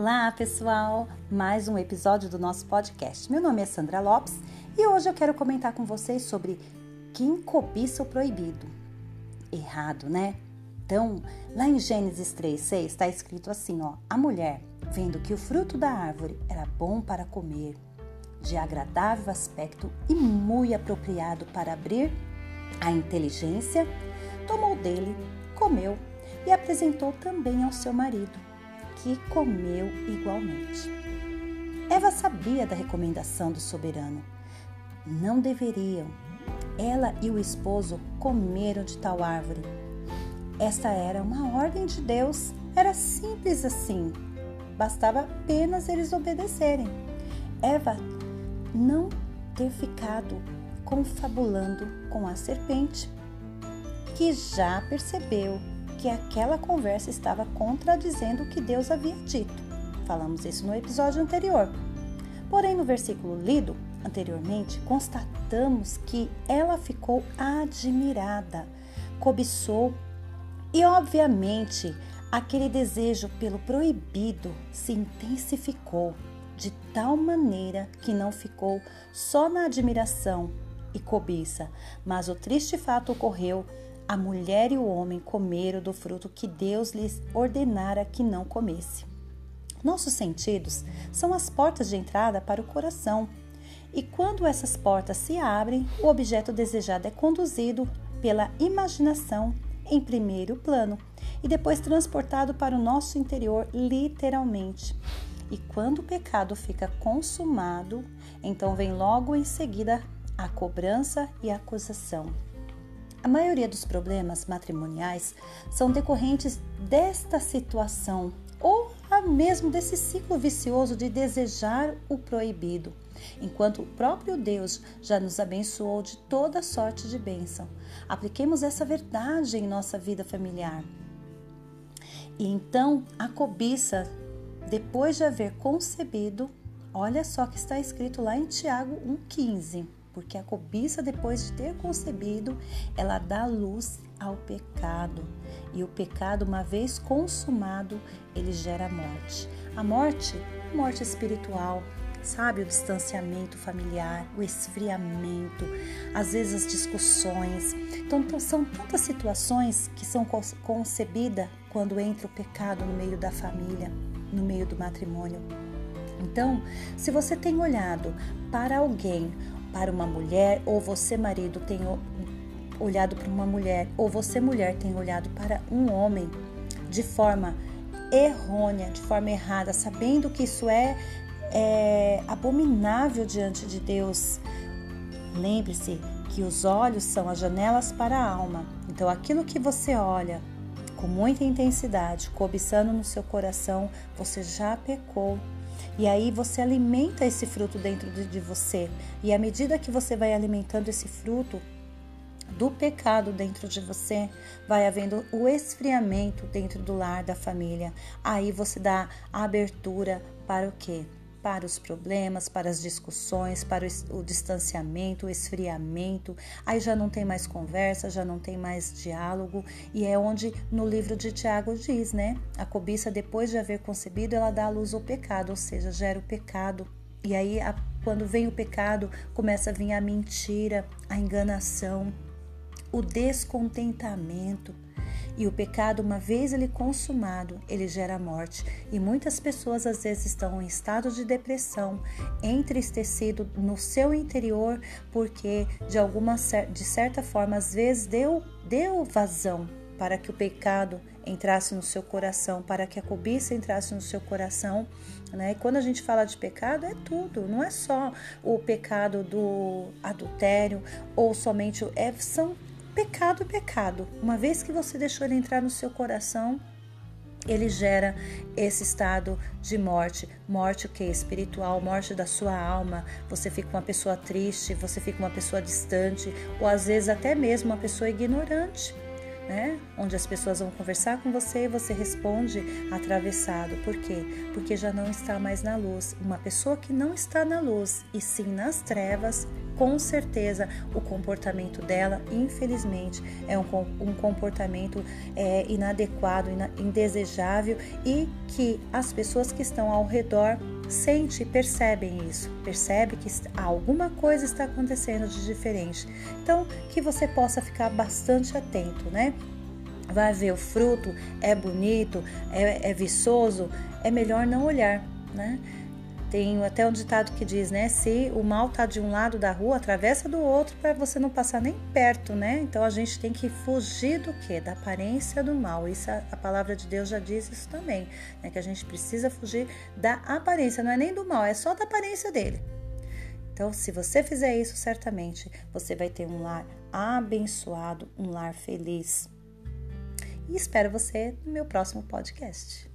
Olá, pessoal! Mais um episódio do nosso podcast. Meu nome é Sandra Lopes e hoje eu quero comentar com vocês sobre quem cobiça o proibido. Errado, né? Então, lá em Gênesis 3:6 está escrito assim, ó: A mulher, vendo que o fruto da árvore era bom para comer, de agradável aspecto e muito apropriado para abrir a inteligência, tomou dele, comeu e apresentou também ao seu marido que comeu igualmente. Eva sabia da recomendação do soberano. Não deveriam. Ela e o esposo comeram de tal árvore. Esta era uma ordem de Deus. Era simples assim. Bastava apenas eles obedecerem. Eva não ter ficado confabulando com a serpente, que já percebeu que aquela conversa estava contradizendo o que Deus havia dito. Falamos isso no episódio anterior. Porém, no versículo lido anteriormente, constatamos que ela ficou admirada, cobiçou e, obviamente, aquele desejo pelo proibido se intensificou de tal maneira que não ficou só na admiração e cobiça, mas o triste fato ocorreu a mulher e o homem comeram do fruto que Deus lhes ordenara que não comesse. Nossos sentidos são as portas de entrada para o coração, e quando essas portas se abrem, o objeto desejado é conduzido pela imaginação em primeiro plano e depois transportado para o nosso interior, literalmente. E quando o pecado fica consumado, então vem logo em seguida a cobrança e a acusação. A maioria dos problemas matrimoniais são decorrentes desta situação ou mesmo desse ciclo vicioso de desejar o proibido, enquanto o próprio Deus já nos abençoou de toda sorte de bênção. Apliquemos essa verdade em nossa vida familiar. E então a cobiça, depois de haver concebido, olha só que está escrito lá em Tiago 1,15 porque a cobiça, depois de ter concebido, ela dá luz ao pecado. E o pecado, uma vez consumado, ele gera morte. A morte, morte espiritual, sabe? O distanciamento familiar, o esfriamento, às vezes as discussões. Então, são tantas situações que são concebidas quando entra o pecado no meio da família, no meio do matrimônio. Então, se você tem olhado para alguém para uma mulher, ou você, marido, tem olhado para uma mulher, ou você, mulher, tem olhado para um homem de forma errônea, de forma errada, sabendo que isso é, é abominável diante de Deus. Lembre-se que os olhos são as janelas para a alma. Então, aquilo que você olha com muita intensidade, cobiçando no seu coração, você já pecou e aí você alimenta esse fruto dentro de você. E à medida que você vai alimentando esse fruto do pecado dentro de você, vai havendo o esfriamento dentro do lar da família. Aí você dá abertura para o quê? Para os problemas, para as discussões, para o distanciamento, o esfriamento. Aí já não tem mais conversa, já não tem mais diálogo, e é onde no livro de Tiago diz, né? A cobiça, depois de haver concebido, ela dá à luz ao pecado, ou seja, gera o pecado. E aí, quando vem o pecado, começa a vir a mentira, a enganação, o descontentamento e o pecado, uma vez ele consumado, ele gera morte. E muitas pessoas às vezes estão em estado de depressão, entristecido no seu interior, porque de alguma de certa forma às vezes deu deu vazão para que o pecado entrasse no seu coração, para que a cobiça entrasse no seu coração. Né? E quando a gente fala de pecado, é tudo, não é só o pecado do adultério ou somente. É, são Pecado é pecado. Uma vez que você deixou ele entrar no seu coração, ele gera esse estado de morte, morte o que espiritual, morte da sua alma. Você fica uma pessoa triste, você fica uma pessoa distante, ou às vezes até mesmo uma pessoa ignorante. né? Onde as pessoas vão conversar com você e você responde atravessado. Por quê? Porque já não está mais na luz. Uma pessoa que não está na luz e sim nas trevas, com certeza o comportamento dela, infelizmente, é um, um comportamento é, inadequado, indesejável e que as pessoas que estão ao redor sente e percebem isso, percebe que alguma coisa está acontecendo de diferente. Então, que você possa ficar bastante atento, né? Vai ver o fruto, é bonito, é, é viçoso, é melhor não olhar, né? Tem até um ditado que diz, né? Se o mal tá de um lado da rua, atravessa do outro para você não passar nem perto, né? Então a gente tem que fugir do que? Da aparência do mal. Isso a, a palavra de Deus já diz isso também, né? Que a gente precisa fugir da aparência, não é nem do mal, é só da aparência dele. Então, se você fizer isso, certamente você vai ter um lar abençoado, um lar feliz. E espero você no meu próximo podcast.